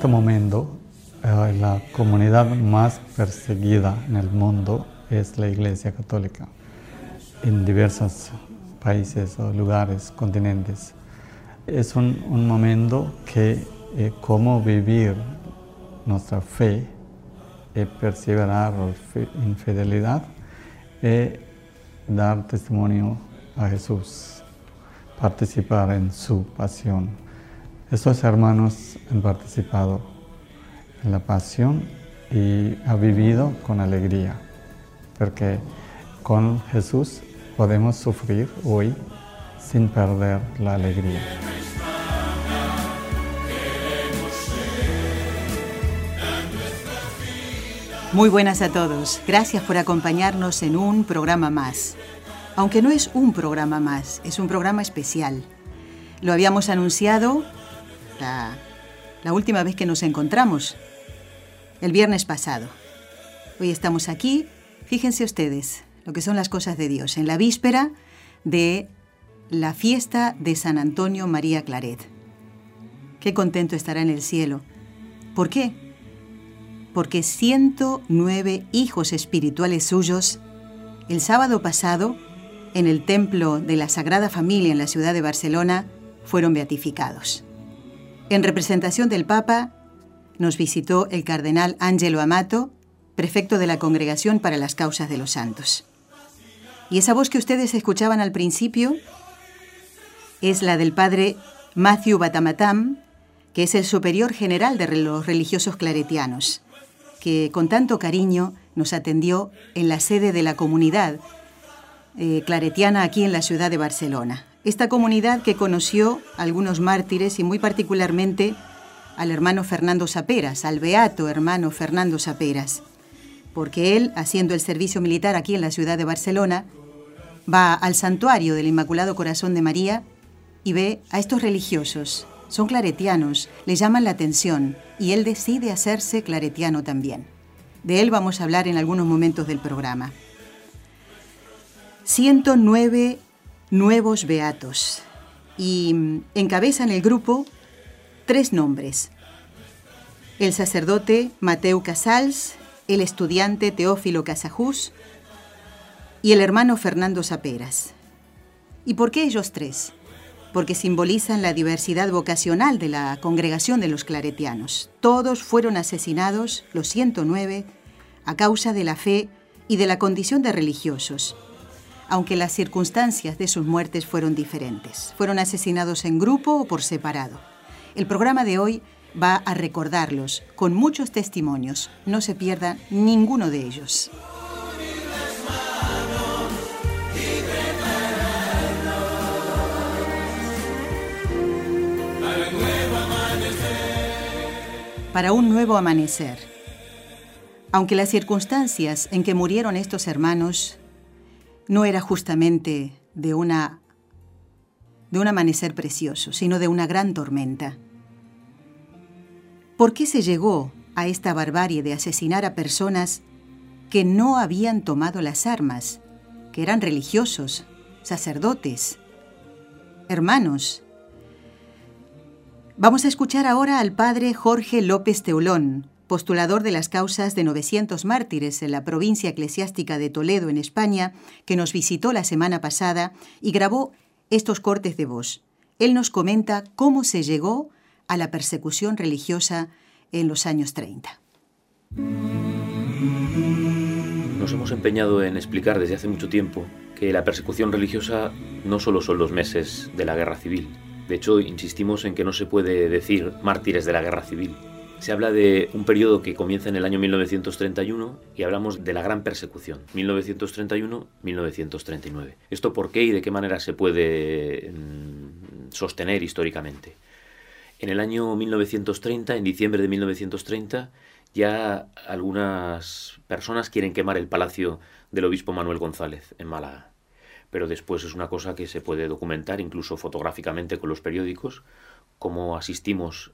Este momento, eh, la comunidad más perseguida en el mundo es la Iglesia Católica en diversos países lugares, continentes. Es un, un momento que eh, cómo vivir nuestra fe, eh, perseverar en fidelidad, eh, dar testimonio a Jesús, participar en su pasión. Estos hermanos han participado en la pasión y han vivido con alegría, porque con Jesús podemos sufrir hoy sin perder la alegría. Muy buenas a todos. Gracias por acompañarnos en un programa más. Aunque no es un programa más, es un programa especial. Lo habíamos anunciado la, última vez que nos encontramos, el viernes pasado. Hoy estamos aquí, fíjense ustedes lo que son las cosas de Dios, en la víspera de la fiesta de San Antonio María Claret. Qué contento estará en el cielo. ¿Por qué? porque 109 hijos espirituales suyos, el sábado pasado, en el templo de la Sagrada Familia en la ciudad de Barcelona, fueron beatificados. En representación del Papa, nos visitó el cardenal Angelo Amato, prefecto de la Congregación para las Causas de los Santos. Y esa voz que ustedes escuchaban al principio es la del padre Matthew Batamatam, que es el superior general de los religiosos claretianos que con tanto cariño nos atendió en la sede de la comunidad eh, claretiana aquí en la ciudad de Barcelona. Esta comunidad que conoció a algunos mártires y muy particularmente al hermano Fernando Saperas, al beato hermano Fernando Saperas, porque él, haciendo el servicio militar aquí en la ciudad de Barcelona, va al santuario del Inmaculado Corazón de María y ve a estos religiosos son claretianos, le llaman la atención y él decide hacerse claretiano también. De él vamos a hablar en algunos momentos del programa. 109 nuevos beatos y mm, encabezan el grupo tres nombres. El sacerdote Mateo Casals, el estudiante Teófilo Casajús y el hermano Fernando Saperas. ¿Y por qué ellos tres? porque simbolizan la diversidad vocacional de la congregación de los claretianos. Todos fueron asesinados, los 109, a causa de la fe y de la condición de religiosos, aunque las circunstancias de sus muertes fueron diferentes. Fueron asesinados en grupo o por separado. El programa de hoy va a recordarlos con muchos testimonios. No se pierda ninguno de ellos. para un nuevo amanecer. Aunque las circunstancias en que murieron estos hermanos no era justamente de una de un amanecer precioso, sino de una gran tormenta. ¿Por qué se llegó a esta barbarie de asesinar a personas que no habían tomado las armas, que eran religiosos, sacerdotes, hermanos, Vamos a escuchar ahora al padre Jorge López Teulón, postulador de las causas de 900 mártires en la provincia eclesiástica de Toledo, en España, que nos visitó la semana pasada y grabó estos cortes de voz. Él nos comenta cómo se llegó a la persecución religiosa en los años 30. Nos hemos empeñado en explicar desde hace mucho tiempo que la persecución religiosa no solo son los meses de la guerra civil, De hecho, insistimos en que no se puede decir mártires de la guerra civil. Se habla de un periodo que comienza en el año 1931 y hablamos de la gran persecución, 1931-1939. ¿Esto por qué y de qué manera se puede mm, sostener históricamente? En el año 1930, en diciembre de 1930, ya algunas personas quieren quemar el palacio del obispo Manuel González en Málaga. Pero después es una cosa que se puede documentar incluso fotográficamente con los periódicos, como asistimos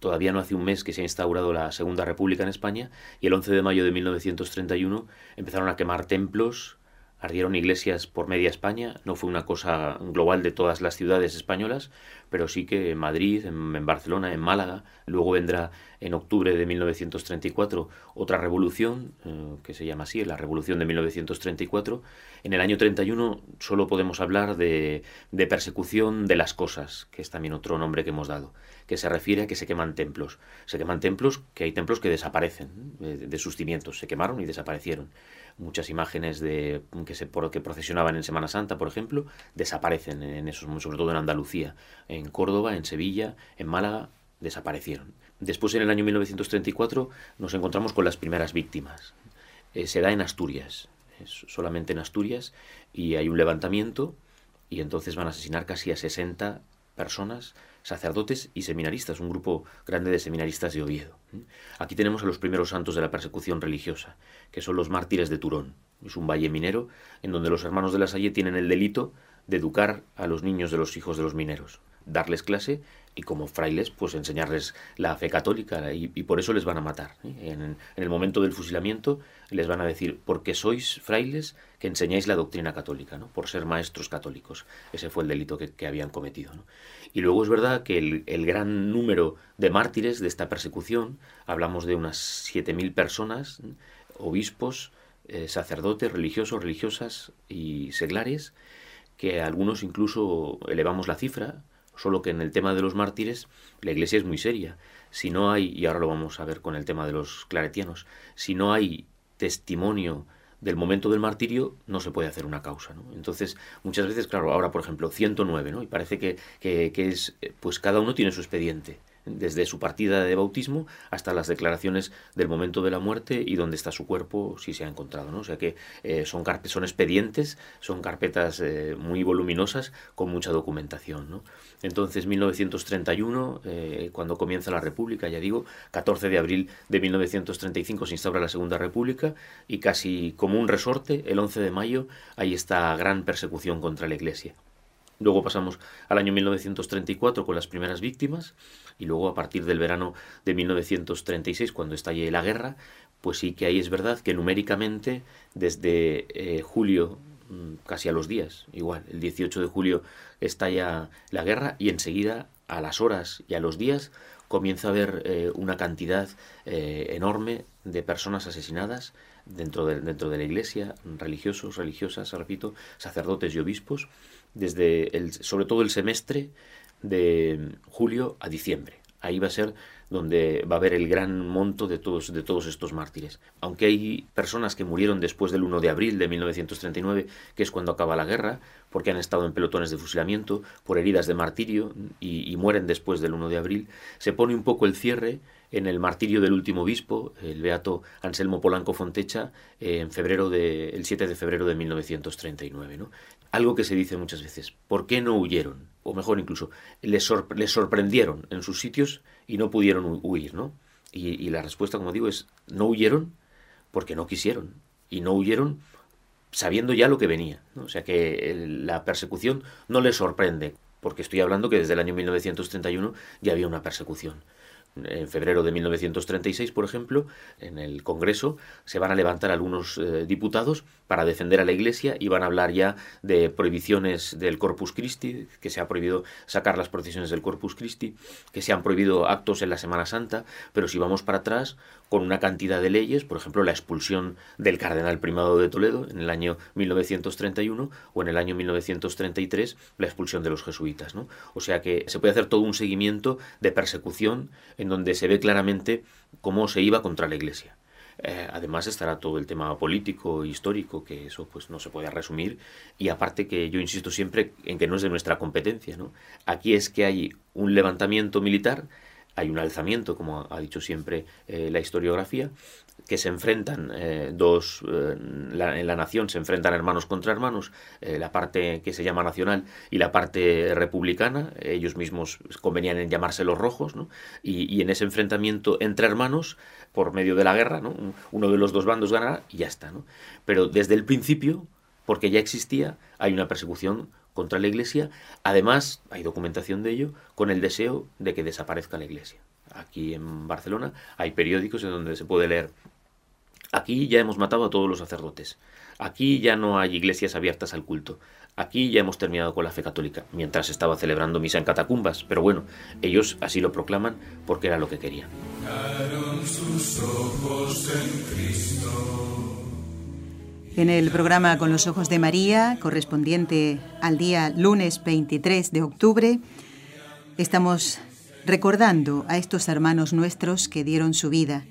todavía no hace un mes que se ha instaurado la Segunda República en España y el 11 de mayo de 1931 empezaron a quemar templos, ardieron iglesias por media España, no fue una cosa global de todas las ciudades españolas, pero sí que en Madrid, en, Barcelona, en Málaga, luego vendrá en octubre de 1934 otra revolución, eh, que se llama así, la revolución de 1934. En el año 31 solo podemos hablar de, de persecución de las cosas, que es también otro nombre que hemos dado, que se refiere a que se queman templos. Se queman templos, que hay templos que desaparecen de, de sus cimientos, se quemaron y desaparecieron muchas imágenes de que se que procesionaban en Semana Santa, por ejemplo, desaparecen en esos, sobre todo en Andalucía, en Córdoba, en Sevilla, en Málaga, desaparecieron. Después, en el año 1934, nos encontramos con las primeras víctimas. Eh, se da en Asturias, solamente en Asturias, y hay un levantamiento, y entonces van a asesinar casi a 60 personas sacerdotes y seminaristas, un grupo grande de seminaristas de Oviedo. Aquí tenemos a los primeros santos de la persecución religiosa, que son los mártires de Turón. Es un valle minero en donde los hermanos de la Salle tienen el delito de educar a los niños de los hijos de los mineros, darles clase y como frailes pues enseñarles la fe católica y, por eso les van a matar. ¿eh? En, el momento del fusilamiento les van a decir, porque sois frailes que enseñáis la doctrina católica, ¿no? por ser maestros católicos. Ese fue el delito que, habían cometido. Y luego es verdad que el, gran número de mártires de esta persecución, hablamos de unas 7.000 personas, obispos, eh, sacerdotes, religiosos, religiosas y seglares, que algunos incluso elevamos la cifra, solo que en el tema de los mártires la iglesia es muy seria. Si no hay, y ahora lo vamos a ver con el tema de los claretianos, si no hay testimonio del momento del martirio no se puede hacer una causa. ¿no? Entonces, muchas veces, claro, ahora por ejemplo, 109, ¿no? y parece que, que, que es, pues cada uno tiene su expediente desde su partida de bautismo hasta las declaraciones del momento de la muerte y dónde está su cuerpo si se ha encontrado. ¿no? O sea que eh, son, son expedientes, son carpetas eh, muy voluminosas con mucha documentación. ¿no? Entonces, 1931, eh, cuando comienza la República, ya digo, 14 de abril de 1935 se instaura la Segunda República y casi como un resorte, el 11 de mayo, hay esta gran persecución contra la Iglesia. Luego pasamos al año 1934 con las primeras víctimas y luego a partir del verano de 1936, cuando estalle la guerra, pues sí que ahí es verdad que numéricamente desde eh, julio mm, casi a los días, igual, el 18 de julio estalla la guerra y enseguida a las horas y a los días comienza a haber eh, una cantidad eh, enorme de personas asesinadas dentro de, dentro de la iglesia, religiosos, religiosas, repito, sacerdotes y obispos, desde el, sobre todo el semestre de julio a diciembre. Ahí va a ser donde va a haber el gran monto de todos, de todos estos mártires. Aunque hay personas que murieron después del 1 de abril de 1939, que es cuando acaba la guerra, porque han estado en pelotones de fusilamiento, por heridas de martirio, y, mueren después del 1 de abril, se pone un poco el cierre en el martirio del último obispo, el beato Anselmo Polanco Fontecha, en febrero de, el 7 de febrero de 1939. ¿no? Algo que se dice muchas veces, ¿por qué no huyeron? O mejor incluso, les, sorprendieron en sus sitios y no pudieron huir, ¿no? Y, la respuesta, como digo, es, no huyeron porque no quisieron. Y no huyeron sabiendo ya lo que venía. O sea que la persecución no les sorprende, porque estoy hablando que desde el año 1931 ya había una persecución en febrero de 1936, por ejemplo, en el Congreso se van a levantar algunos eh, diputados para defender a la Iglesia y van a hablar ya de prohibiciones del Corpus Christi, que se ha prohibido sacar las procesiones del Corpus Christi, que se han prohibido actos en la Semana Santa, pero si vamos para atrás, con una cantidad de leyes, por ejemplo, la expulsión del cardenal primado de Toledo en el año 1931 o en el año 1933 la expulsión de los jesuitas. ¿no? O sea que se puede hacer todo un seguimiento de persecución en donde se ve claramente cómo se iba contra la Iglesia. Eh, además estará todo el tema político, histórico, que eso pues no se puede resumir. Y aparte que yo insisto siempre en que no es de nuestra competencia. ¿no? Aquí es que hay un levantamiento militar, hay un alzamiento, como ha dicho siempre eh, la historiografía, que se enfrentan eh, dos, eh, en la nación se enfrentan hermanos contra hermanos, eh, la parte que se llama nacional y la parte republicana, ellos mismos convenían en llamarse los rojos, ¿no? y, en ese enfrentamiento entre hermanos, por medio de la guerra, ¿no? uno de los dos bandos ganará y ya está. ¿no? Pero desde el principio, porque ya existía, hay una persecución contra la Iglesia, además hay documentación de ello, con el deseo de que desaparezca la Iglesia. Aquí en Barcelona hay periódicos en donde se puede leer Aquí ya hemos matado a todos los sacerdotes. Aquí ya no hay iglesias abiertas al culto. Aquí ya hemos terminado con la fe católica, mientras estaba celebrando misa en catacumbas. Pero bueno, ellos así lo proclaman porque era lo que querían. En el programa Con los Ojos de María, correspondiente al día lunes 23 de octubre, estamos recordando a estos hermanos nuestros que dieron su vida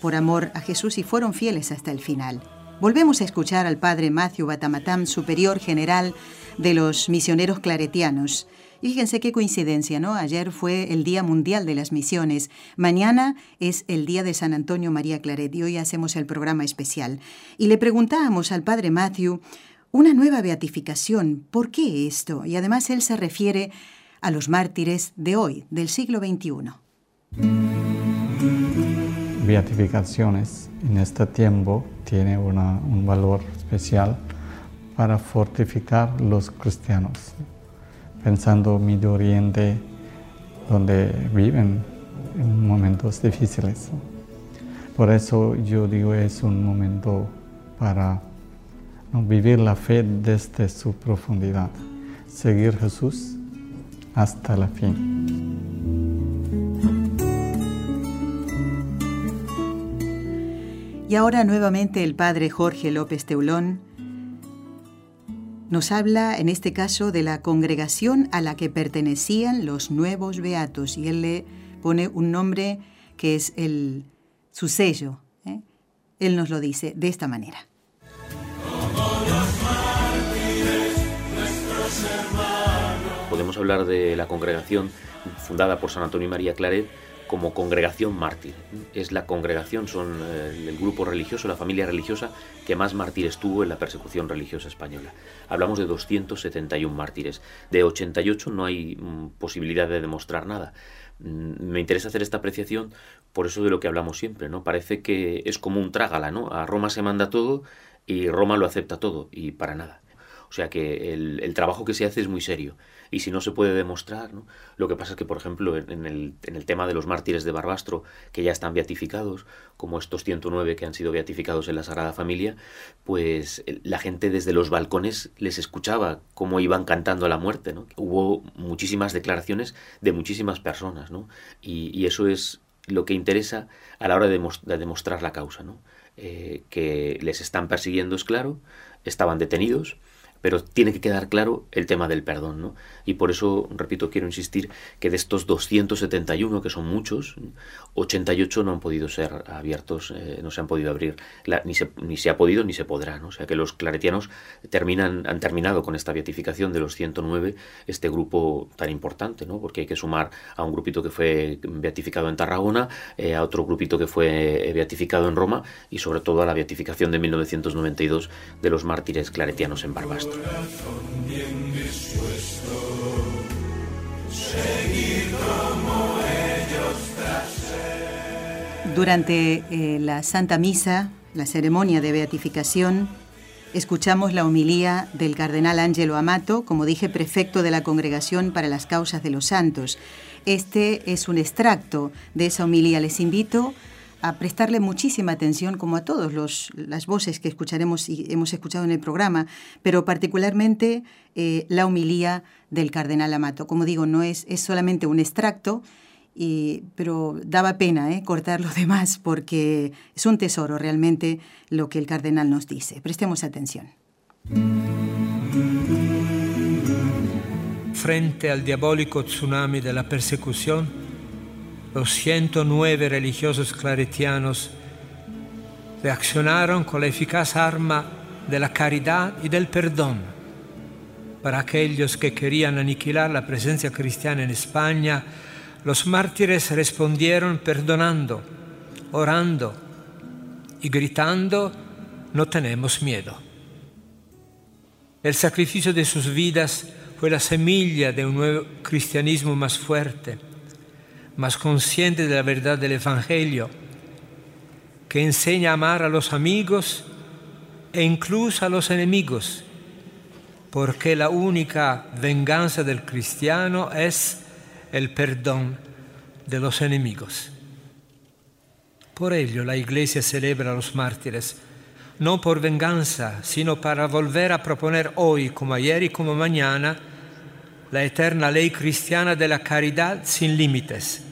por amor a Jesús y fueron fieles hasta el final. Volvemos a escuchar al padre Matthew Batamatam, superior general de los misioneros claretianos. Y fíjense qué coincidencia, ¿no? Ayer fue el Día Mundial de las Misiones. Mañana es el Día de San Antonio María Claret y hoy hacemos el programa especial. Y le preguntábamos al padre Matthew, una nueva beatificación, ¿por qué esto? Y además él se refiere a los mártires de hoy, del siglo XXI beatificaciones en este tiempo tiene un valor especial para fortificar los cristianos, pensando Medio Oriente, donde viven en momentos difíciles. Por eso yo digo es un momento para vivir la fe desde su profundidad, seguir Jesús hasta la fin. Y ahora nuevamente el padre Jorge López Teulón nos habla en este caso de la congregación a la que pertenecían los nuevos beatos y él le pone un nombre que es el, su sello. ¿eh? Él nos lo dice de esta manera. Podemos hablar de la congregación fundada por San Antonio y María Claret como congregación mártir. Es la congregación, son eh, el grupo religioso, la familia religiosa que más mártires tuvo en la persecución religiosa española. Hablamos de 271 mártires. De 88 no hay mm, posibilidad de demostrar nada. Mm, me interesa hacer esta apreciación por eso de lo que hablamos siempre, ¿no? Parece que es como un trágala, ¿no? A Roma se manda todo y Roma lo acepta todo y para nada. O sea que el, trabajo que se hace es muy serio. Y si no se puede demostrar, ¿no? lo que pasa es que, por ejemplo, en el, tema de los mártires de Barbastro, que ya están beatificados, como estos 109 que han sido beatificados en la Sagrada Familia, pues la gente desde los balcones les escuchaba cómo iban cantando a la muerte. Hubo muchísimas declaraciones de muchísimas personas, ¿no? y, eso es lo que interesa a la hora de, demostrar la causa. ¿no? Eh, que les están persiguiendo, es claro, estaban detenidos, pero tiene que quedar claro el tema del perdón, ¿no? Y por eso, repito, quiero insistir que de estos 271, que son muchos, 88 no han podido ser abiertos, eh, no se han podido abrir, ni, se, ni se ha podido ni se podrá, ¿no? O sea que los claretianos terminan, han terminado con esta beatificación de los 109, este grupo tan importante, ¿no? Porque hay que sumar a un grupito que fue beatificado en Tarragona, eh, a otro grupito que fue beatificado en Roma y sobre todo a la beatificación de 1992 de los mártires claretianos en Barbastro. Durante eh, la Santa Misa, la ceremonia de beatificación, escuchamos la homilía del cardenal Ángelo Amato, como dije, prefecto de la Congregación para las Causas de los Santos. Este es un extracto de esa homilía. Les invito a prestarle muchísima atención, como a todas las voces que escucharemos y hemos escuchado en el programa, pero particularmente eh, la humilía del cardenal Amato. Como digo, no es, es solamente un extracto, y, pero daba pena eh, cortar lo demás porque es un tesoro realmente lo que el cardenal nos dice. Prestemos atención. Frente al diabólico tsunami de la persecución, los 109 religiosos claretianos reaccionaron con la eficaz arma de la caridad y del perdón. Para aquellos que querían aniquilar la presencia cristiana en España, los mártires respondieron perdonando, orando y gritando, no tenemos miedo. El sacrificio de sus vidas fue la semilla de un nuevo cristianismo más fuerte, más consciente de la verdad del Evangelio, que enseña a amar a los amigos e incluso a los enemigos, porque la única venganza del cristiano es el perdón de los enemigos. Por ello la Iglesia celebra a los mártires, no por venganza, sino para volver a proponer hoy, como ayer y como mañana, la eterna ley cristiana de la caridad sin límites.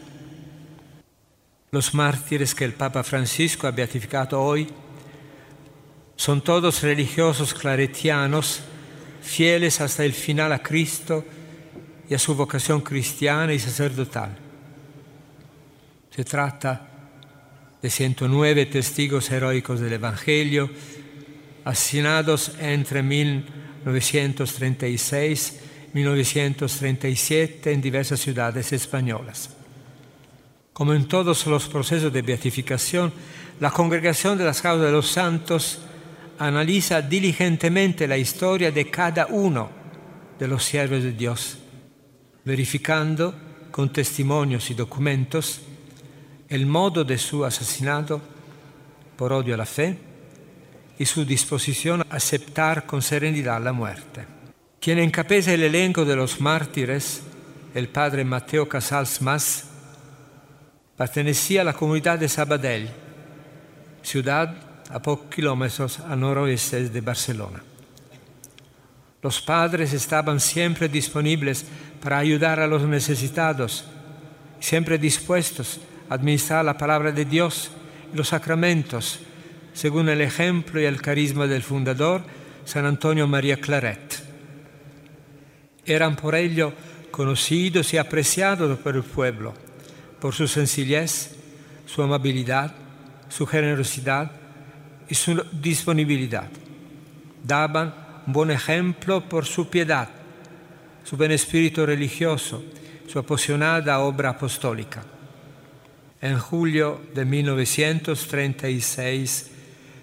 Los mártires que el Papa Francisco ha beatificado hoy son todos religiosos claretianos, fieles hasta el final a Cristo y a su vocación cristiana y sacerdotal. Se trata de 109 testigos heroicos del Evangelio, asesinados entre 1936 y 1937 en diversas ciudades españolas. Como en todos los procesos de beatificación, la Congregación de las Causas de los Santos analiza diligentemente la historia de cada uno de los siervos de Dios, verificando con testimonios y documentos el modo de su asesinato por odio a la fe y su disposición a aceptar con serenidad la muerte. Quien encabeza el elenco de los mártires, el padre Mateo Casals Mas, pertenecía a la comunidad de Sabadell, ciudad a pocos kilómetros al noroeste de Barcelona. Los padres estaban siempre disponibles para ayudar a los necesitados, siempre dispuestos a administrar la palabra de Dios y los sacramentos, según el ejemplo y el carisma del fundador, San Antonio María Claret. Eran por ello conocidos y apreciados por el pueblo, por su sencillez, su amabilidad, su generosidad y su disponibilidad. Daban un buen ejemplo por su piedad, su buen espíritu religioso, su apasionada obra apostólica. En julio de 1936,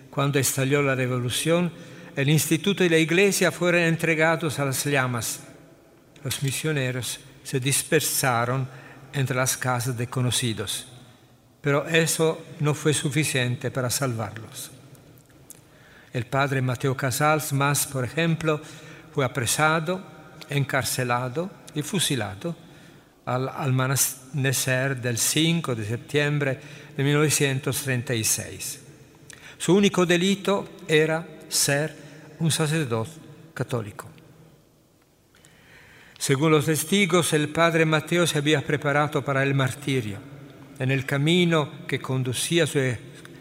cuando estalló la revolución, el instituto y la iglesia fueron entregados a las llamas. Los misioneros se dispersaron entre las casas de conocidos, pero eso no fue suficiente para salvarlos. El padre Mateo Casals más, por ejemplo, fue apresado, encarcelado y fusilado al amanecer del 5 de septiembre de 1936. Su único delito era ser un sacerdote católico. Según los testigos, el padre Mateo se había preparado para el martirio. En el camino que conducía a su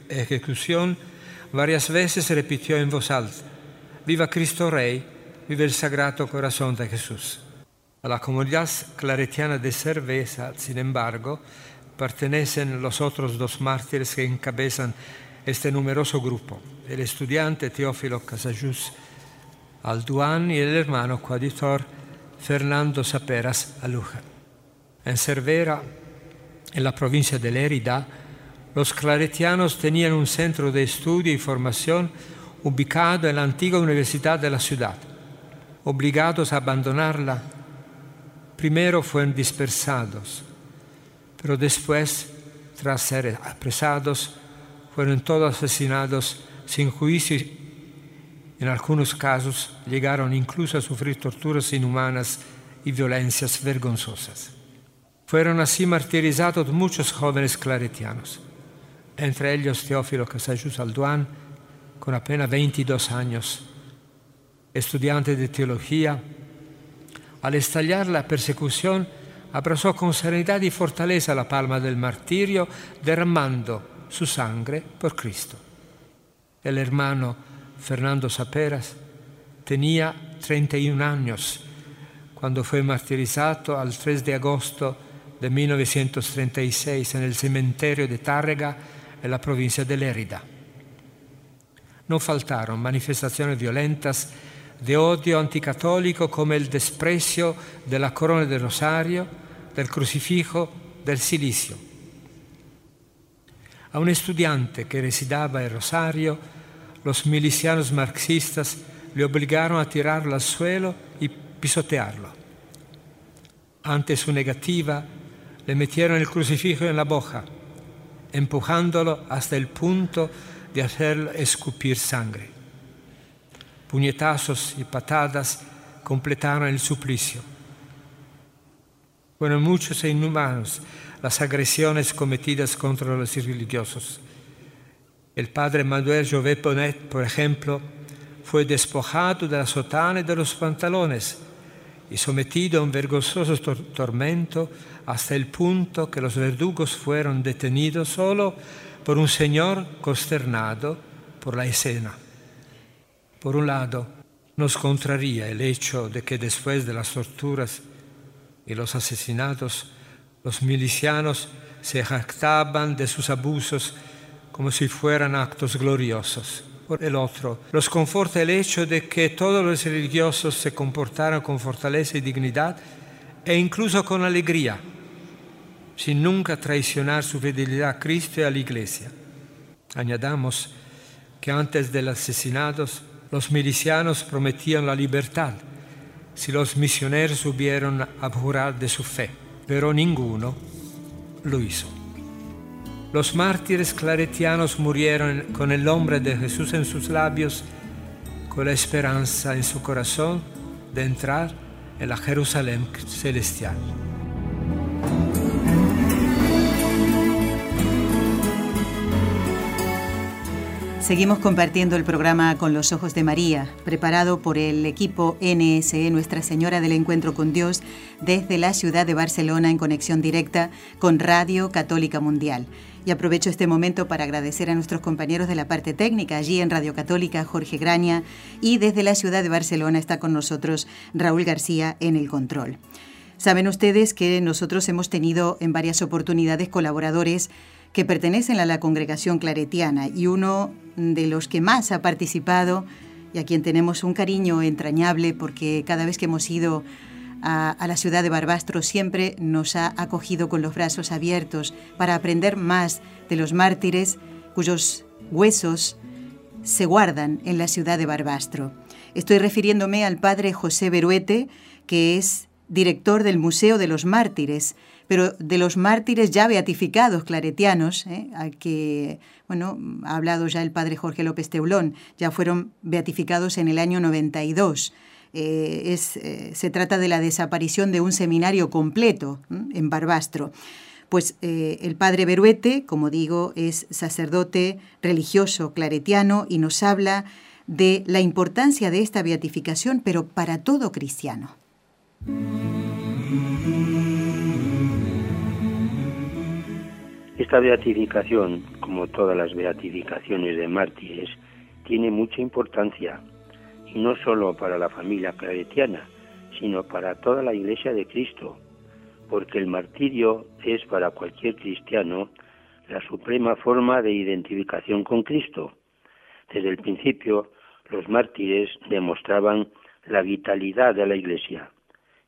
ejecución, varias veces repitió en voz alta, Viva Cristo Rey, viva el Sagrado Corazón de Jesús. A la comunidad claretiana de Cerveza, sin embargo, pertenecen los otros dos mártires que encabezan este numeroso grupo, el estudiante Teófilo Casajus Alduán y el hermano coaditor Fernando Saperas Aluja. En Cervera, en la provincia de Lérida, los claretianos tenían un centro de estudio y formación ubicado en la antigua universidad de la ciudad. Obligados a abandonarla, primero fueron dispersados, pero después, tras ser apresados, fueron todos asesinados sin juicio. En algunos casos llegaron incluso a sufrir torturas inhumanas y violencias vergonzosas. Fueron así martirizados muchos jóvenes claretianos entre ellos Teófilo Casajus Alduán, con apenas 22 años, estudiante de teología. Al estallar la persecución, abrazó con serenidad y fortaleza la palma del martirio, derramando su sangre por Cristo. El hermano Fernando Saperas tenía 31 años cuando fue martirizado al 3 de agosto de 1936 en el cementerio de Tárrega en la provincia de Lérida. no faltaron manifestaciones violentas de odio anticatólico como el desprecio de la corona del rosario, del crucifijo, del silicio. A un estudiante que residaba en Rosario, los milicianos marxistas le obligaron a tirarlo al suelo y pisotearlo. Ante su negativa, le metieron el crucifijo en la boca, empujándolo hasta el punto de hacerlo escupir sangre. Puñetazos y patadas completaron el suplicio. Fueron muchos e inhumanos las agresiones cometidas contra los religiosos. El padre Manuel Jové Ponet, por ejemplo, fue despojado de la sotana y de los pantalones y sometido a un vergonzoso tormento hasta el punto que los verdugos fueron detenidos solo por un señor consternado por la escena. Por un lado, nos contraría el hecho de que después de las torturas y los asesinatos, los milicianos se jactaban de sus abusos como si fueran actos gloriosos. Por el otro, los conforta el hecho de que todos los religiosos se comportaran con fortaleza y dignidad e incluso con alegría sin nunca traicionar su fidelidad a Cristo y a la Iglesia. Añadamos que antes del asesinato los milicianos prometían la libertad si los misioneros hubieran abjurar de su fe, pero ninguno lo hizo. Los mártires claretianos murieron con el nombre de Jesús en sus labios, con la esperanza en su corazón de entrar en la Jerusalén celestial. Seguimos compartiendo el programa Con los Ojos de María, preparado por el equipo NSE Nuestra Señora del Encuentro con Dios desde la ciudad de Barcelona en conexión directa con Radio Católica Mundial. Y aprovecho este momento para agradecer a nuestros compañeros de la parte técnica, allí en Radio Católica, Jorge Graña, y desde la ciudad de Barcelona está con nosotros Raúl García en el control. Saben ustedes que nosotros hemos tenido en varias oportunidades colaboradores que pertenecen a la congregación claretiana. Y uno de los que más ha participado y a quien tenemos un cariño entrañable porque cada vez que hemos ido a, la ciudad de Barbastro siempre nos ha acogido con los brazos abiertos para aprender más de los mártires cuyos huesos se guardan en la ciudad de Barbastro. Estoy refiriéndome al padre José Beruete, que es director del Museo de los Mártires, pero de los mártires ya beatificados claretianos, ¿eh? al que bueno, ha hablado ya el padre Jorge López Teulón, ya fueron beatificados en el año 92. Eh, es, eh, se trata de la desaparición de un seminario completo en Barbastro. Pues el padre Beruete, como digo, es sacerdote religioso claretiano y nos habla de la importancia de esta beatificación, pero para todo cristiano. Esta beatificación, como todas las beatificaciones de mártires, tiene mucha importancia, no solo para la familia claretiana, sino para toda la Iglesia de Cristo, porque el martirio es para cualquier cristiano la suprema forma de identificación con Cristo. Desde el principio, los mártires demostraban la vitalidad de la Iglesia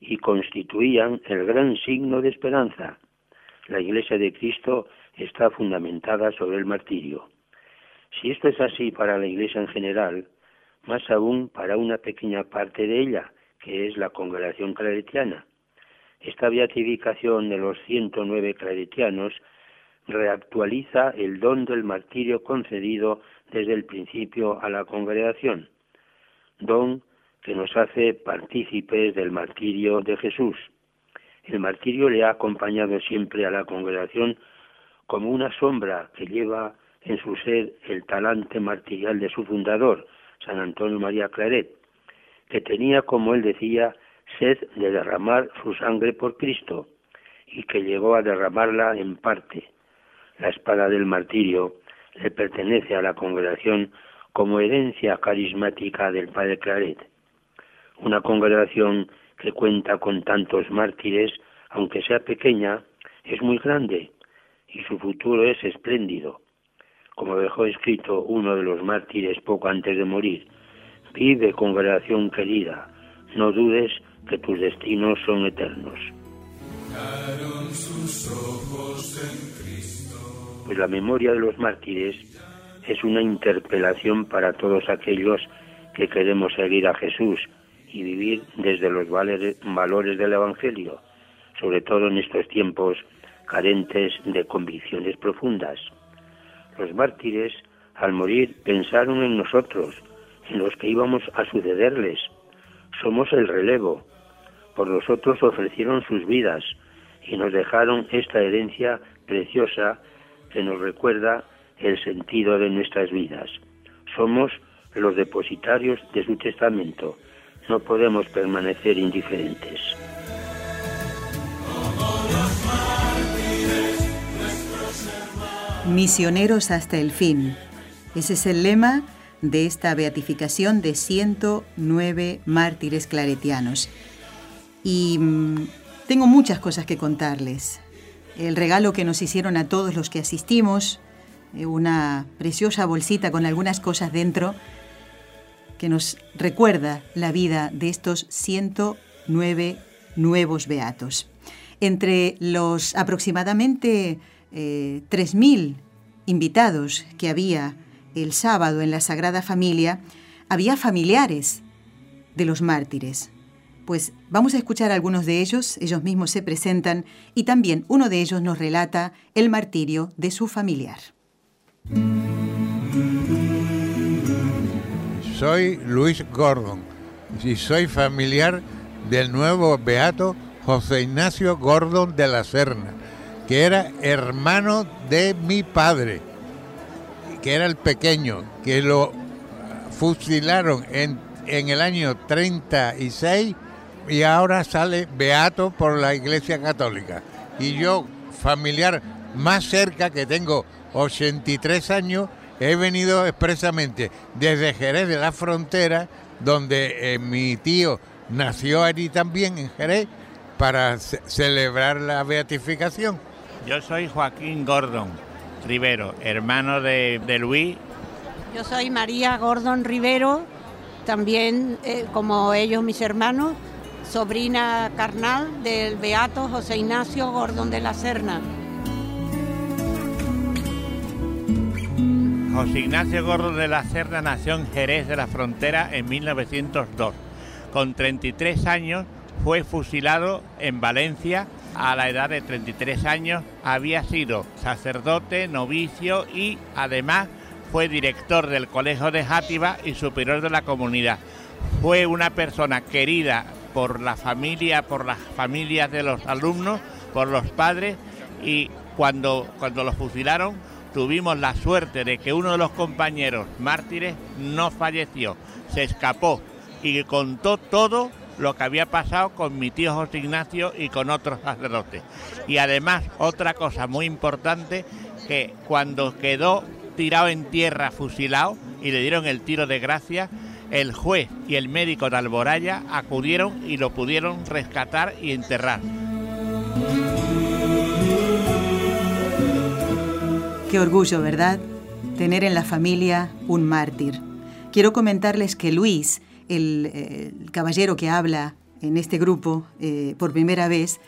y constituían el gran signo de esperanza. La Iglesia de Cristo está fundamentada sobre el martirio. Si esto es así para la Iglesia en general, más aún para una pequeña parte de ella, que es la congregación claretiana. Esta beatificación de los 109 claretianos reactualiza el don del martirio concedido desde el principio a la congregación, don que nos hace partícipes del martirio de Jesús. El martirio le ha acompañado siempre a la congregación como una sombra que lleva en su ser el talante martirial de su fundador, San Antonio María Claret, que tenía, como él decía, sed de derramar su sangre por Cristo y que llegó a derramarla en parte. La espada del martirio le pertenece a la congregación como herencia carismática del Padre Claret. Una congregación que cuenta con tantos mártires, aunque sea pequeña, es muy grande y su futuro es espléndido. Como dejó escrito uno de los mártires poco antes de morir. Vive, congregación querida, no dudes que tus destinos son eternos. Pues la memoria de los mártires es una interpelación para todos aquellos que queremos seguir a Jesús y vivir desde los valores del Evangelio, sobre todo en estos tiempos carentes de convicciones profundas. Los mártires, al morir, pensaron en nosotros, en los que íbamos a sucederles. Somos el relevo. Por nosotros ofrecieron sus vidas y nos dejaron esta herencia preciosa que nos recuerda el sentido de nuestras vidas. Somos los depositarios de su testamento. No podemos permanecer indiferentes. Misioneros hasta el fin. Ese es el lema de esta beatificación de 109 mártires claretianos. Y mm, tengo muchas cosas que contarles. El regalo que nos hicieron a todos los que asistimos, eh, una preciosa bolsita con algunas cosas dentro que nos recuerda la vida de estos 109 nuevos beatos. Entre los aproximadamente 3.000 eh, invitados que había el sábado en la Sagrada Familia, había familiares de los mártires. Pues vamos a escuchar a algunos de ellos, ellos mismos se presentan y también uno de ellos nos relata el martirio de su familiar. Soy Luis Gordon y soy familiar del nuevo beato José Ignacio Gordon de la Serna, que era hermano de mi padre, que era el pequeño, que lo fusilaron en, en el año 36 y ahora sale beato por la Iglesia Católica. Y yo, familiar más cerca, que tengo 83 años, he venido expresamente desde Jerez de la Frontera, donde eh, mi tío nació allí también, en Jerez, para celebrar la beatificación. Yo soy Joaquín Gordon Rivero, hermano de, Luis. Yo soy María Gordon Rivero, también eh, como ellos mis hermanos, sobrina carnal del beato José Ignacio Gordon de la Serna. José Ignacio Gordon de la Serna nació en Jerez de la Frontera en 1902. Con 33 años fue fusilado en Valencia a la edad de 33 años. Había sido sacerdote, novicio y además fue director del Colegio de Játiva y superior de la comunidad. Fue una persona querida por la familia, por las familias de los alumnos, por los padres y cuando, cuando los fusilaron tuvimos la suerte de que uno de los compañeros mártires no falleció, se escapó y contó todo lo que había pasado con mi tío José Ignacio y con otros sacerdotes. Y además, otra cosa muy importante, que cuando quedó tirado en tierra, fusilado, y le dieron el tiro de gracia, el juez y el médico de Alboraya acudieron y lo pudieron rescatar y enterrar. Qué orgullo, ¿verdad? Tener en la familia un mártir. Quiero comentarles que Luis, el, caballero que habla en este grupo eh, por primera vez,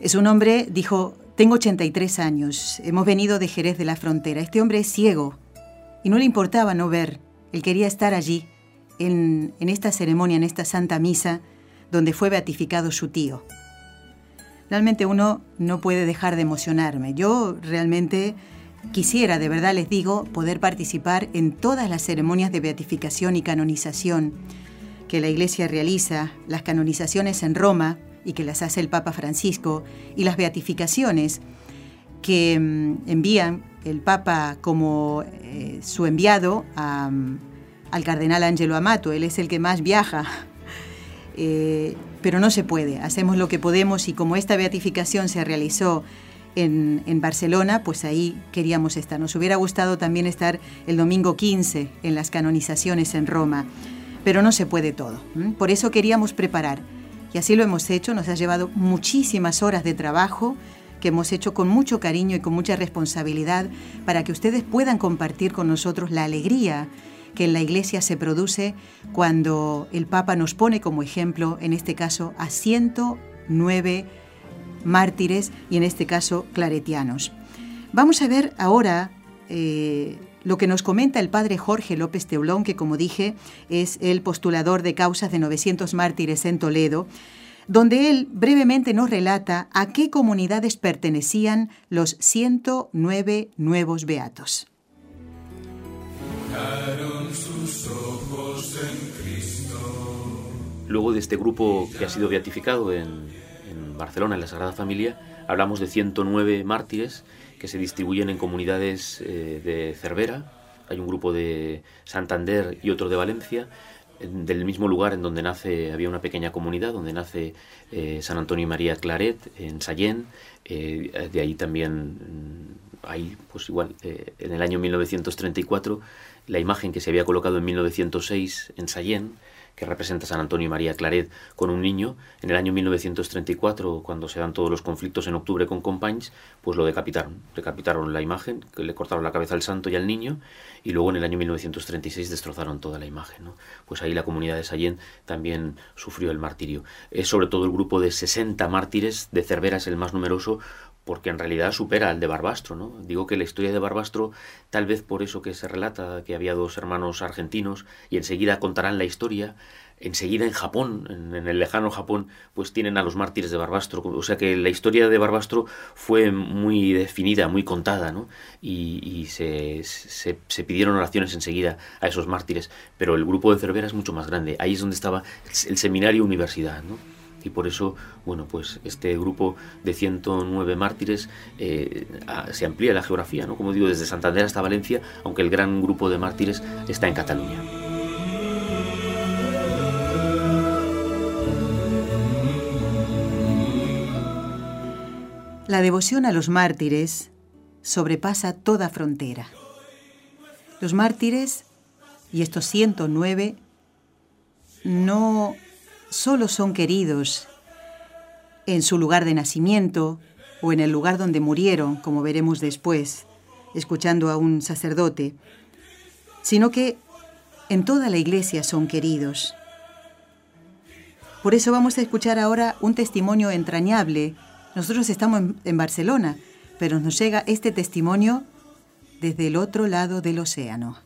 es un hombre, dijo, tengo 83 años, hemos venido de Jerez de la Frontera. Este hombre es ciego y no le importaba no ver, él quería estar allí, en esta ceremonia, en esta santa misa, donde fue beatificado su tío realmente uno no puede dejar de emocionarme. Yo realmente quisiera, de verdad les digo, poder participar en todas las ceremonias de beatificación y canonización que la Iglesia realiza, las canonizaciones en Roma y que las hace el Papa Francisco, y las beatificaciones que mm, envían el Papa como eh, su enviado al cardenal Angelo Amato. Él es el que más viaja eh, pero no se puede. Hacemos lo que podemos y como esta beatificación se realizó en, Barcelona, pues ahí queríamos estar. Nos hubiera gustado también estar el domingo 15 en las canonizaciones en Roma, pero no se puede todo. Por eso queríamos preparar y así lo hemos hecho. Nos ha llevado muchísimas horas de trabajo que hemos hecho con mucho cariño y con mucha responsabilidad para que ustedes puedan compartir con nosotros la alegría que en la iglesia se produce cuando el Papa nos pone como ejemplo, en este caso, a 109 mártires y en este caso claretianos. Vamos a ver ahora eh, lo que nos comenta el padre Jorge López Teulón, que como dije es el postulador de causas de 900 mártires en Toledo, donde él brevemente nos relata a qué comunidades pertenecían los 109 nuevos beatos. Luego de este grupo que ha sido beatificado en, Barcelona, en la Sagrada Familia, hablamos de 109 mártires que se distribuyen en comunidades eh, de Cervera, hay un grupo de Santander y otro de Valencia, del mismo lugar en donde nace, había una pequeña comunidad donde nace eh, San Antonio y María Claret, en Sallén, eh, de ahí también, mm, hay pues igual, en el año 1934, la imagen que se había colocado en 1906 en Sallén, que representa San Antonio y María Claret con un niño, en el año 1934, cuando se dan todos los conflictos en octubre con Companys, pues lo decapitaron. Decapitaron la imagen, que le cortaron la cabeza al santo y al niño, y luego en el año 1936 destrozaron toda la imagen. Pues ahí la comunidad de Sallén también sufrió el martirio. Es sobre todo el grupo de 60 mártires, de Cervera es el más numeroso, porque en realidad supera al de Barbastro, ¿no? Digo que la historia de Barbastro, tal vez por eso que se relata que había dos hermanos argentinos y enseguida contarán la historia, enseguida en Japón, en, el lejano Japón, pues tienen a los mártires de Barbastro, o sea que la historia de Barbastro fue muy definida, muy contada, ¿no? Y, se, pidieron oraciones enseguida a esos mártires, pero el grupo de Cervera es mucho más grande, ahí es donde estaba el seminario universidad, ¿no? Y por eso, bueno, pues este grupo de 109 mártires eh, se amplía la geografía, ¿no? Como digo, desde Santander hasta Valencia, aunque el gran grupo de mártires está en Cataluña. La devoción a los mártires sobrepasa toda frontera. Los mártires, y estos 109, no solo son queridos en su lugar de nacimiento o en el lugar donde murieron, como veremos después, escuchando a un sacerdote, sino que en toda la iglesia son queridos. Por eso vamos a escuchar ahora un testimonio entrañable. Nosotros estamos en, Barcelona, pero nos llega este testimonio desde el otro lado del océano.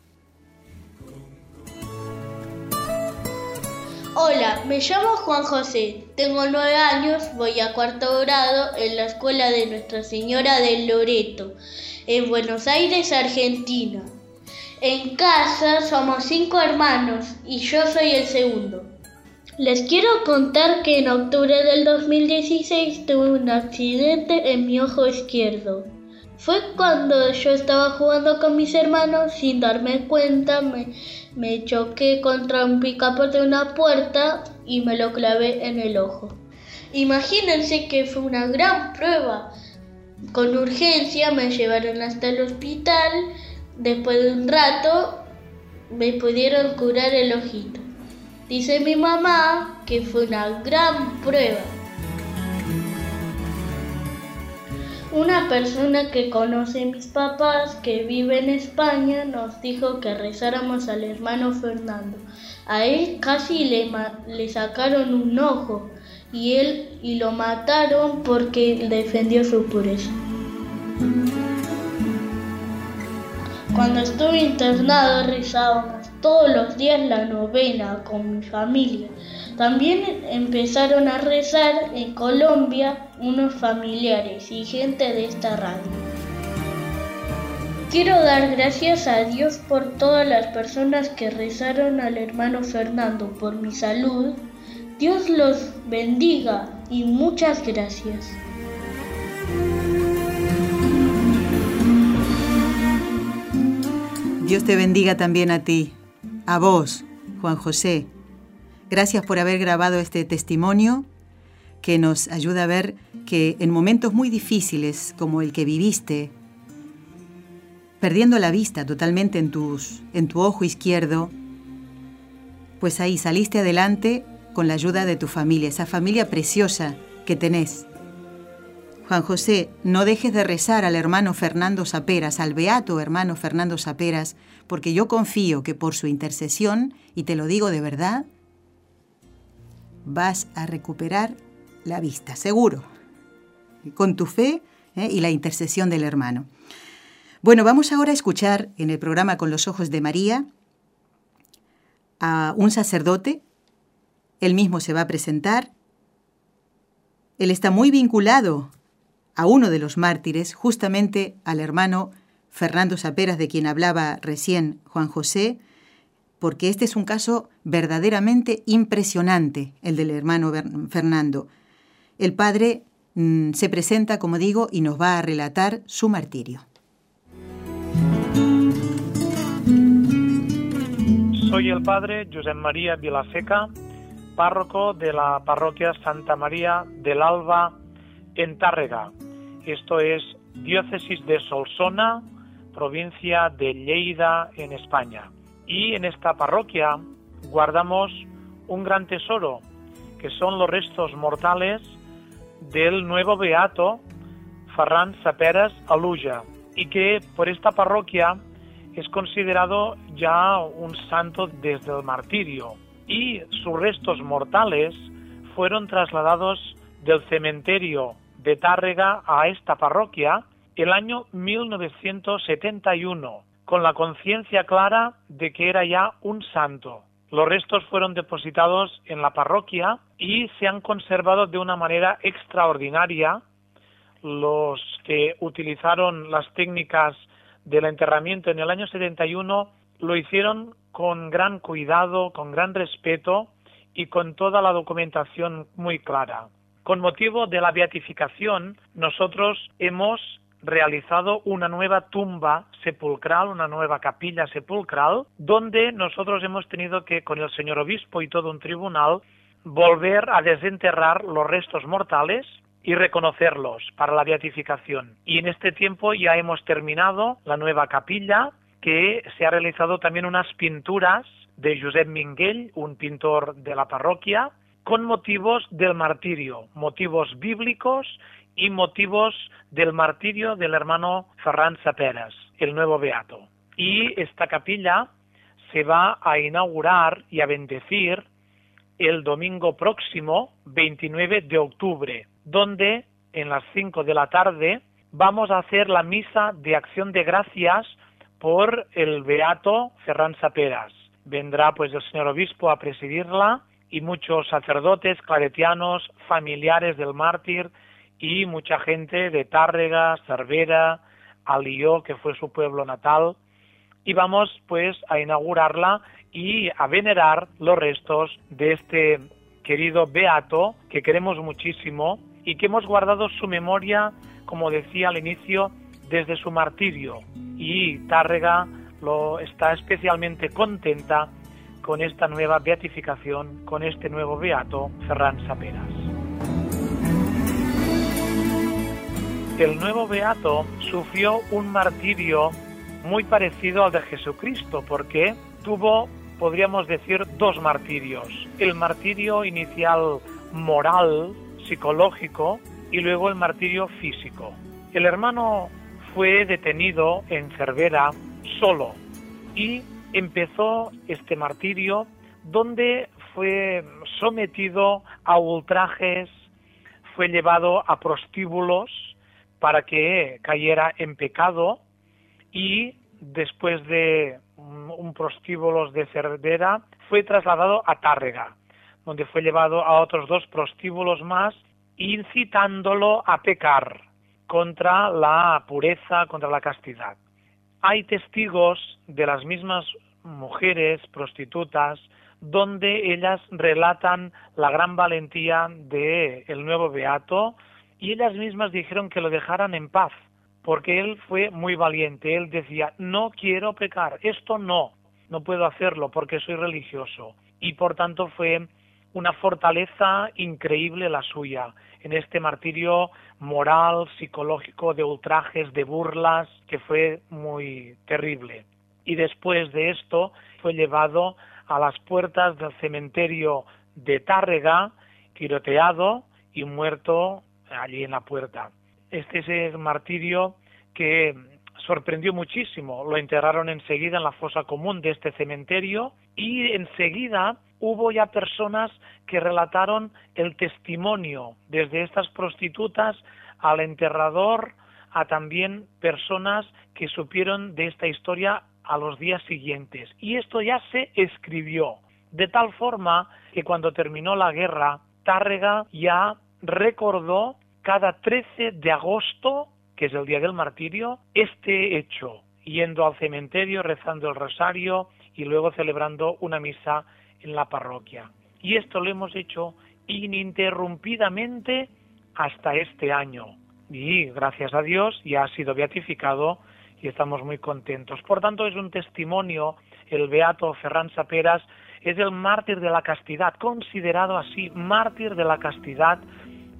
Hola, me llamo Juan José, tengo nueve años, voy a cuarto grado en la escuela de Nuestra Señora del Loreto, en Buenos Aires, Argentina. En casa somos cinco hermanos y yo soy el segundo. Les quiero contar que en octubre del 2016 tuve un accidente en mi ojo izquierdo. Fue cuando yo estaba jugando con mis hermanos sin darme cuenta, me, me choqué contra un picaporte de una puerta y me lo clavé en el ojo. Imagínense que fue una gran prueba. Con urgencia me llevaron hasta el hospital. Después de un rato me pudieron curar el ojito. Dice mi mamá que fue una gran prueba. Una persona que conoce a mis papás, que vive en España, nos dijo que rezáramos al hermano Fernando. A él casi le, le sacaron un ojo y él y lo mataron porque defendió su pureza. Cuando estuve internado rezábamos todos los días la novena con mi familia. También empezaron a rezar en Colombia unos familiares y gente de esta radio. Quiero dar gracias a Dios por todas las personas que rezaron al hermano Fernando por mi salud. Dios los bendiga y muchas gracias. Dios te bendiga también a ti, a vos, Juan José. Gracias por haber grabado este testimonio que nos ayuda a ver que en momentos muy difíciles como el que viviste, perdiendo la vista totalmente en, en tu ojo izquierdo, pues ahí saliste adelante con la ayuda de tu familia, esa familia preciosa que tenés. Juan José, no dejes de rezar al hermano Fernando Saperas, al beato hermano Fernando Saperas, porque yo confío que por su intercesión, y te lo digo de verdad, vas a recuperar la vista, seguro, con tu fe ¿eh? y la intercesión del hermano. Bueno, vamos ahora a escuchar en el programa Con los Ojos de María a un sacerdote, él mismo se va a presentar, él está muy vinculado a uno de los mártires, justamente al hermano Fernando Saperas, de quien hablaba recién Juan José, porque este es un caso verdaderamente impresionante, el del hermano Fernando. El padre mm, se presenta, como digo, y nos va a relatar su martirio. Soy el padre José María Vilaseca, párroco de la parroquia Santa María del Alba en Tárrega, esto es diócesis de Solsona, provincia de Lleida, en España. Y en esta parroquia guardamos un gran tesoro, que son los restos mortales del nuevo beato Ferran Saperas Aluja, y que por esta parroquia es considerado ya un santo desde el martirio. Y sus restos mortales fueron trasladados del cementerio de Tárrega a esta parroquia el año 1971, con la conciencia clara de que era ya un santo. Los restos fueron depositados en la parroquia y se han conservado de una manera extraordinaria. Los que utilizaron las técnicas del enterramiento en el año 71 lo hicieron con gran cuidado, con gran respeto y con toda la documentación muy clara. Con motivo de la beatificación, nosotros hemos realizado una nueva tumba sepulcral, una nueva capilla sepulcral, donde nosotros hemos tenido que, con el señor obispo y todo un tribunal, volver a desenterrar los restos mortales y reconocerlos para la beatificación. Y en este tiempo ya hemos terminado la nueva capilla, que se ha realizado también unas pinturas de Josep Minguell, un pintor de la parroquia, con motivos del martirio, motivos bíblicos y motivos del martirio del hermano Ferran Saperas, el nuevo beato. Y esta capilla se va a inaugurar y a bendecir el domingo próximo, 29 de octubre, donde en las 5 de la tarde vamos a hacer la misa de acción de gracias por el beato Ferran Saperas. Vendrá pues el señor obispo a presidirla y muchos sacerdotes claretianos, familiares del mártir y mucha gente de Tárrega, Cervera, Alió, que fue su pueblo natal, y vamos pues a inaugurarla y a venerar los restos de este querido beato que queremos muchísimo y que hemos guardado su memoria, como decía al inicio, desde su martirio. Y Tárrega lo está especialmente contenta con esta nueva beatificación, con este nuevo beato, Ferran Saperas. El nuevo beato sufrió un martirio muy parecido al de Jesucristo, porque tuvo, podríamos decir, dos martirios. El martirio inicial moral, psicológico, y luego el martirio físico. El hermano fue detenido en Cervera solo y empezó este martirio donde fue sometido a ultrajes, fue llevado a prostíbulos para que cayera en pecado y después de un prostíbulo de Cervera fue trasladado a Tárrega, donde fue llevado a otros dos prostíbulos más, incitándolo a pecar contra la pureza, contra la castidad. Hay testigos de las mismas mujeres prostitutas donde ellas relatan la gran valentía de el nuevo beato y ellas mismas dijeron que lo dejaran en paz porque él fue muy valiente. Él decía no quiero pecar esto no no puedo hacerlo porque soy religioso y por tanto fue una fortaleza increíble la suya en este martirio moral, psicológico, de ultrajes, de burlas, que fue muy terrible. Y después de esto fue llevado a las puertas del cementerio de Tárrega, tiroteado y muerto allí en la puerta. este es el martirio que sorprendió muchísimo. Lo enterraron enseguida en la fosa común de este cementerio y enseguida hubo ya personas que relataron el testimonio, desde estas prostitutas al enterrador, a también personas que supieron de esta historia a los días siguientes. Y esto ya se escribió, de tal forma que cuando terminó la guerra, Tárrega ya recordó cada 13 de agosto, que es el día del martirio, este hecho, yendo al cementerio, rezando el rosario y luego celebrando una misa en la parroquia. Y esto lo hemos hecho ininterrumpidamente hasta este año. Y gracias a Dios ya ha sido beatificado y estamos muy contentos. Por tanto, es un testimonio, el beato Ferran Saperas es el mártir de la castidad, considerado así mártir de la castidad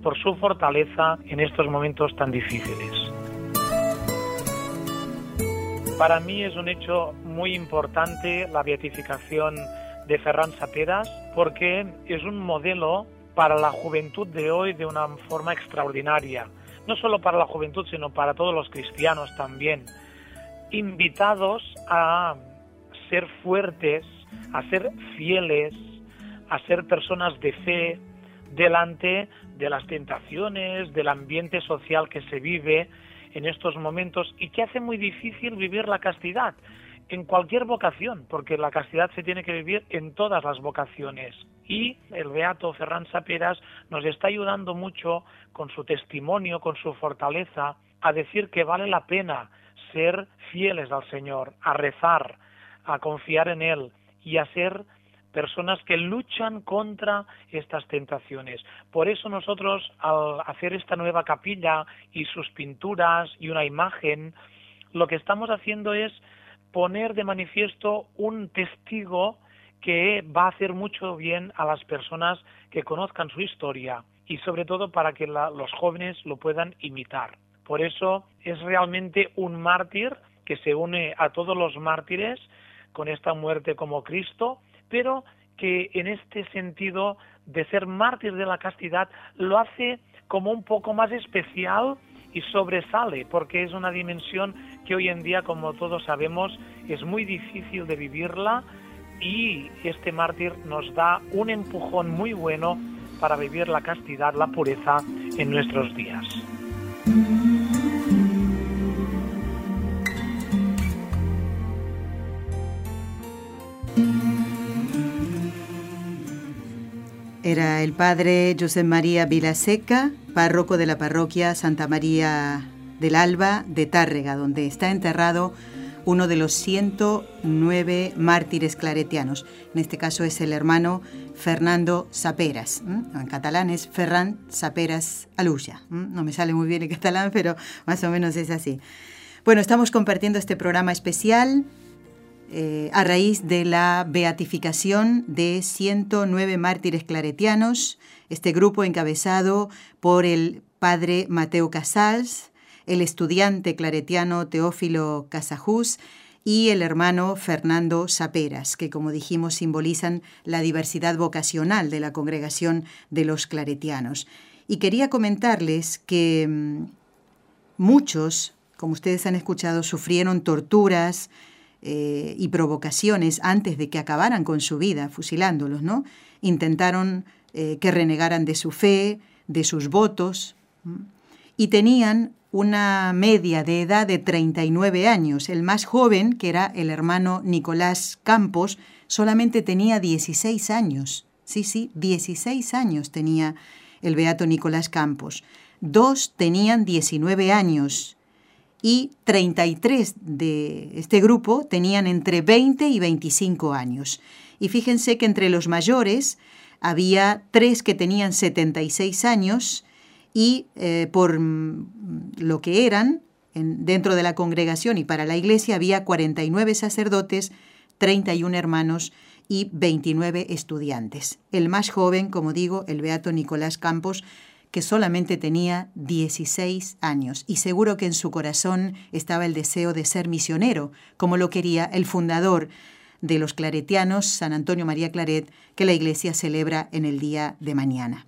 por su fortaleza en estos momentos tan difíciles. Para mí es un hecho muy importante la beatificación de Ferran Saperas porque es un modelo para la juventud de hoy de una forma extraordinaria. No solo para la juventud, sino para todos los cristianos también. Invitados a ser fuertes, a ser fieles, a ser personas de fe delante de las tentaciones, del ambiente social que se vive en estos momentos y que hace muy difícil vivir la castidad en cualquier vocación, porque la castidad se tiene que vivir en todas las vocaciones. Y el Beato Ferran Saperas nos está ayudando mucho con su testimonio, con su fortaleza, a decir que vale la pena ser fieles al Señor, a rezar, a confiar en Él y a ser personas que luchan contra estas tentaciones. Por eso nosotros al hacer esta nueva capilla y sus pinturas y una imagen, lo que estamos haciendo es poner de manifiesto un testigo que va a hacer mucho bien a las personas que conozcan su historia y sobre todo para que los jóvenes lo puedan imitar. Por eso es realmente un mártir que se une a todos los mártires con esta muerte como Cristo, pero que en este sentido de ser mártir de la castidad lo hace como un poco más especial y sobresale porque es una dimensión que hoy en día, como todos sabemos, es muy difícil de vivirla y este mártir nos da un empujón muy bueno para vivir la castidad, la pureza en nuestros días. Era el padre José María Vilaseca, párroco de la parroquia Santa María del Alba de Tárrega, donde está enterrado uno de los 109 mártires claretianos. En este caso es el hermano Fernando Saperas. En catalán es Ferran Saperas Aluya. No me sale muy bien en catalán, pero más o menos es así. Bueno, estamos compartiendo este programa especial eh, a raíz de la beatificación de 109 mártires claretianos, este grupo encabezado por el padre Mateo Casals, el estudiante claretiano Teófilo Casajús y el hermano Fernando Saperas, que como dijimos simbolizan la diversidad vocacional de la congregación de los claretianos. Y quería comentarles que mm, muchos, como ustedes han escuchado, sufrieron torturas, eh, y provocaciones antes de que acabaran con su vida, fusilándolos, ¿no? Intentaron eh, que renegaran de su fe, de sus votos, y tenían una media de edad de 39 años. El más joven, que era el hermano Nicolás Campos, solamente tenía 16 años. Sí, sí, 16 años tenía el beato Nicolás Campos. Dos tenían 19 años y 33 de este grupo tenían entre 20 y 25 años. Y fíjense que entre los mayores había tres que tenían 76 años y eh, por lo que eran dentro de la congregación y para la iglesia había 49 sacerdotes, 31 hermanos y 29 estudiantes. El más joven, como digo, el beato Nicolás Campos, que solamente tenía 16 años y seguro que en su corazón estaba el deseo de ser misionero, como lo quería el fundador de los claretianos, San Antonio María Claret, que la iglesia celebra en el día de mañana.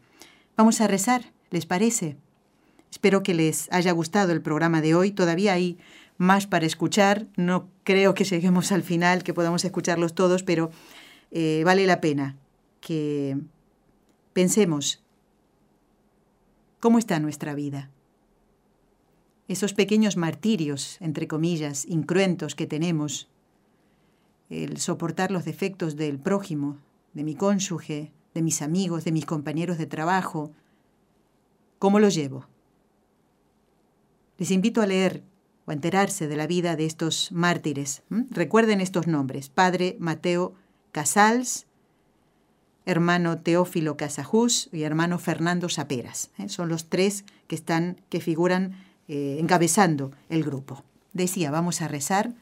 Vamos a rezar, ¿les parece? Espero que les haya gustado el programa de hoy. Todavía hay más para escuchar. No creo que lleguemos al final, que podamos escucharlos todos, pero eh, vale la pena que pensemos cómo está nuestra vida. Esos pequeños martirios, entre comillas, incruentos que tenemos, el soportar los defectos del prójimo, de mi cónyuge, de mis amigos, de mis compañeros de trabajo, ¿cómo lo llevo? Les invito a leer o a enterarse de la vida de estos mártires. Recuerden estos nombres, Padre Mateo Casals, hermano Teófilo Casajús y hermano Fernando Saperas. ¿eh? Son los tres que están, que figuran eh, encabezando el grupo. Decía, vamos a rezar,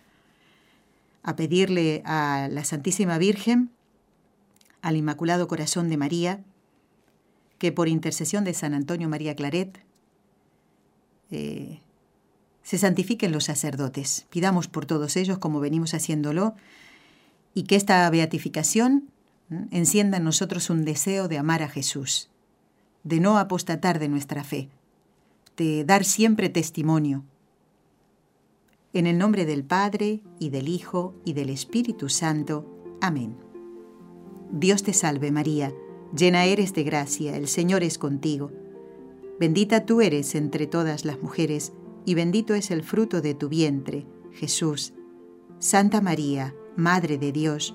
a pedirle a la Santísima Virgen, al Inmaculado Corazón de María, que por intercesión de San Antonio María Claret, eh, se santifiquen los sacerdotes. Pidamos por todos ellos, como venimos haciéndolo, y que esta beatificación encienda en nosotros un deseo de amar a Jesús, de no apostatar de nuestra fe, de dar siempre testimonio. En el nombre del Padre, y del Hijo, y del Espíritu Santo. Amén. Dios te salve María, llena eres de gracia, el Señor es contigo. Bendita tú eres entre todas las mujeres, y bendito es el fruto de tu vientre, Jesús. Santa María, Madre de Dios,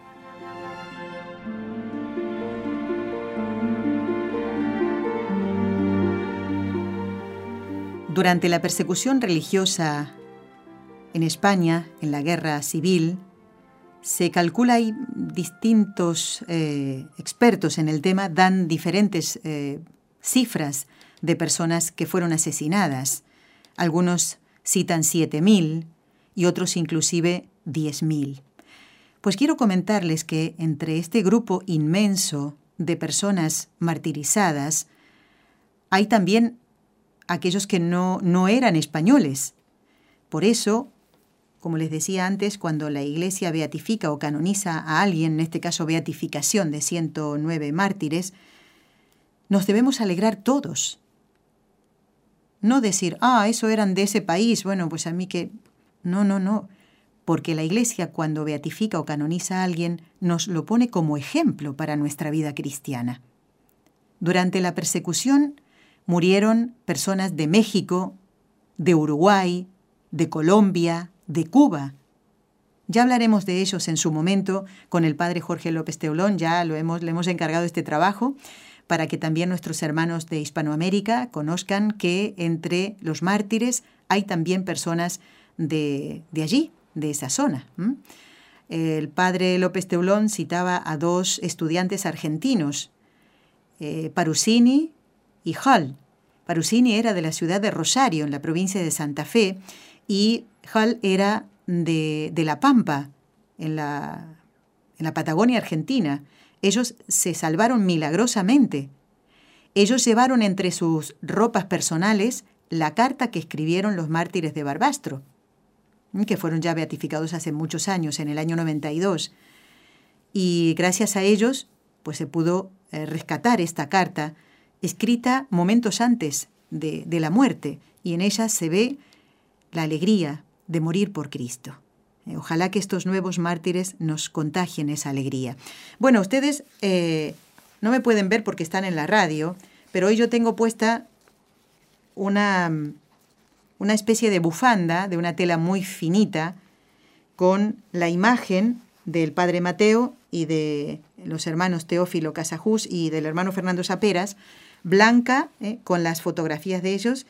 Durante la persecución religiosa en España, en la guerra civil, se calcula y distintos eh, expertos en el tema dan diferentes eh, cifras de personas que fueron asesinadas. Algunos citan 7.000 y otros inclusive 10.000. Pues quiero comentarles que entre este grupo inmenso de personas martirizadas hay también aquellos que no, no eran españoles. Por eso, como les decía antes, cuando la Iglesia beatifica o canoniza a alguien, en este caso beatificación de 109 mártires, nos debemos alegrar todos. No decir, ah, eso eran de ese país, bueno, pues a mí que... No, no, no. Porque la Iglesia cuando beatifica o canoniza a alguien nos lo pone como ejemplo para nuestra vida cristiana. Durante la persecución murieron personas de México, de Uruguay, de Colombia, de Cuba. Ya hablaremos de ellos en su momento con el padre Jorge López Teolón, ya lo hemos, le hemos encargado este trabajo para que también nuestros hermanos de Hispanoamérica conozcan que entre los mártires hay también personas de, allí, de esa zona. El padre López Teulón citaba a dos estudiantes argentinos, eh, Parusini y Hall. Parusini era de la ciudad de Rosario, en la provincia de Santa Fe, y Hall era de, La Pampa, en la, en la Patagonia Argentina. Ellos se salvaron milagrosamente. Ellos llevaron entre sus ropas personales la carta que escribieron los mártires de Barbastro, que fueron ya beatificados hace muchos años, en el año 92. Y gracias a ellos, pues se pudo eh, rescatar esta carta escrita momentos antes de, la muerte, y en ella se ve la alegría de morir por Cristo. Eh, ojalá que estos nuevos mártires nos contagien esa alegría. Bueno, ustedes eh, no me pueden ver porque están en la radio, pero hoy yo tengo puesta una, una especie de bufanda de una tela muy finita, con la imagen del padre Mateo y de los hermanos Teófilo Casajús y del hermano Fernando Saperas, blanca, ¿eh? con las fotografías de ellos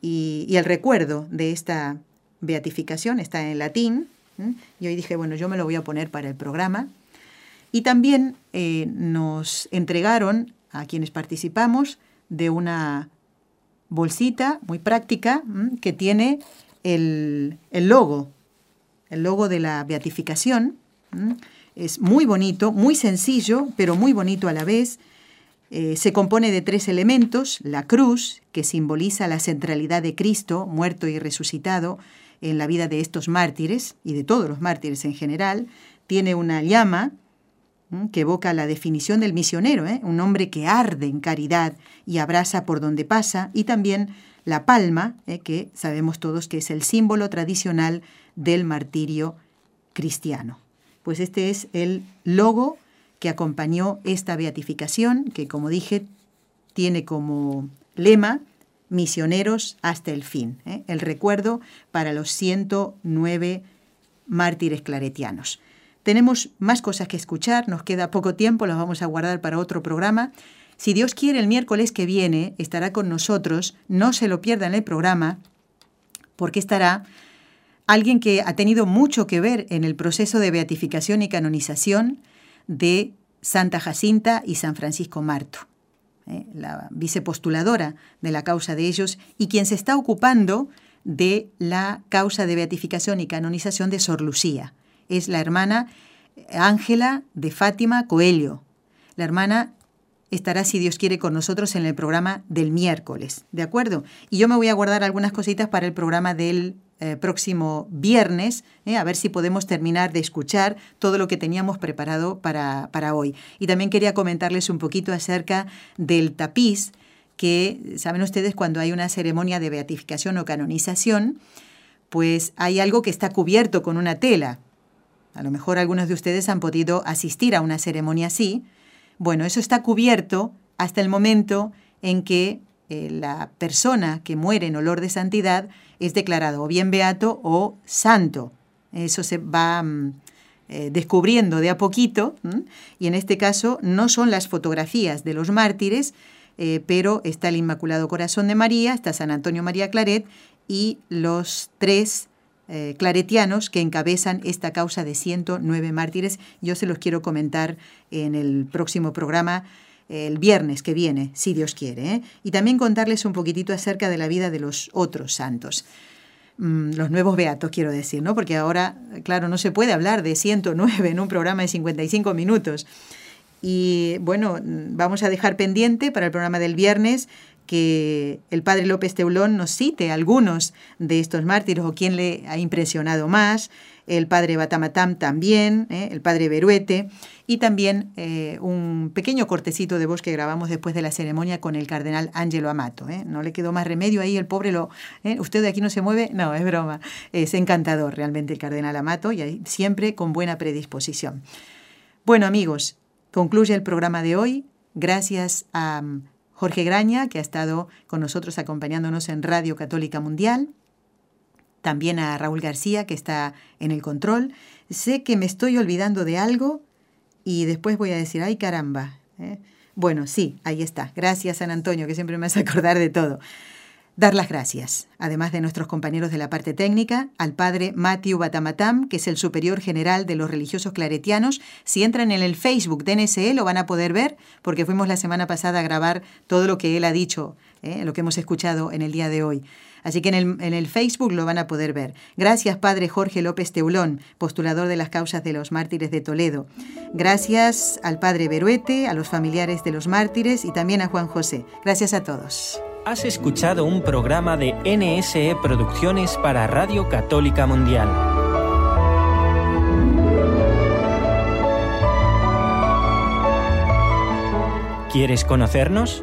y, el recuerdo de esta beatificación, está en latín. Y hoy dije, bueno, yo me lo voy a poner para el programa. Y también eh, nos entregaron a quienes participamos de una bolsita muy práctica que tiene el, el, logo, el logo de la beatificación. Es muy bonito, muy sencillo, pero muy bonito a la vez. Eh, se compone de tres elementos, la cruz, que simboliza la centralidad de Cristo, muerto y resucitado, en la vida de estos mártires y de todos los mártires en general. Tiene una llama que evoca la definición del misionero, ¿eh? un hombre que arde en caridad y abraza por donde pasa, y también la palma, ¿eh? que sabemos todos que es el símbolo tradicional del martirio cristiano. Pues este es el logo que acompañó esta beatificación, que como dije, tiene como lema misioneros hasta el fin, ¿eh? el recuerdo para los 109 mártires claretianos. Tenemos más cosas que escuchar, nos queda poco tiempo, las vamos a guardar para otro programa. Si Dios quiere, el miércoles que viene estará con nosotros, no se lo pierdan el programa, porque estará alguien que ha tenido mucho que ver en el proceso de beatificación y canonización de Santa Jacinta y San Francisco Marto, ¿eh? la vicepostuladora de la causa de ellos y quien se está ocupando de la causa de beatificación y canonización de Sor Lucía es la hermana Ángela de Fátima Coelho. La hermana estará, si Dios quiere, con nosotros en el programa del miércoles, ¿de acuerdo? Y yo me voy a guardar algunas cositas para el programa del eh, próximo viernes, ¿eh? a ver si podemos terminar de escuchar todo lo que teníamos preparado para, para hoy. Y también quería comentarles un poquito acerca del tapiz, que saben ustedes cuando hay una ceremonia de beatificación o canonización, pues hay algo que está cubierto con una tela, a lo mejor algunos de ustedes han podido asistir a una ceremonia así. Bueno, eso está cubierto hasta el momento en que eh, la persona que muere en olor de santidad es declarado o bien beato o santo. Eso se va mm, eh, descubriendo de a poquito y en este caso no son las fotografías de los mártires, eh, pero está el Inmaculado Corazón de María, está San Antonio María Claret y los tres eh, claretianos que encabezan esta causa de 109 mártires. Yo se los quiero comentar en el próximo programa el viernes que viene, si Dios quiere, ¿eh? y también contarles un poquitito acerca de la vida de los otros santos. Mm, los nuevos beatos, quiero decir, ¿no? Porque ahora, claro, no se puede hablar de 109 en un programa de 55 minutos. Y bueno, vamos a dejar pendiente para el programa del viernes que el padre López Teulón nos cite algunos de estos mártires o quién le ha impresionado más, el padre Batamatam también, ¿eh? el padre Beruete, y también eh, un pequeño cortecito de voz que grabamos después de la ceremonia con el cardenal Ángelo Amato. ¿eh? No le quedó más remedio ahí, el pobre lo... ¿Usted de aquí no se mueve? No, es broma. Es encantador realmente el cardenal Amato y siempre con buena predisposición. Bueno amigos, concluye el programa de hoy. Gracias a Jorge Graña, que ha estado con nosotros acompañándonos en Radio Católica Mundial, también a Raúl García, que está en el control. Sé que me estoy olvidando de algo y después voy a decir, ay caramba. ¿eh? Bueno, sí, ahí está. Gracias, San Antonio, que siempre me hace acordar de todo. Dar las gracias, además de nuestros compañeros de la parte técnica, al padre Matthew Batamatam, que es el superior general de los religiosos claretianos. Si entran en el Facebook de NSE lo van a poder ver, porque fuimos la semana pasada a grabar todo lo que él ha dicho, ¿eh? lo que hemos escuchado en el día de hoy. Así que en el, en el, Facebook lo van a poder ver. Gracias, Padre Jorge López Teulón, postulador de las causas de los mártires de Toledo. Gracias al Padre Beruete, a los familiares de los mártires y también a Juan José. Gracias a todos. Has escuchado un programa de NSE Producciones para Radio Católica Mundial. ¿Quieres conocernos?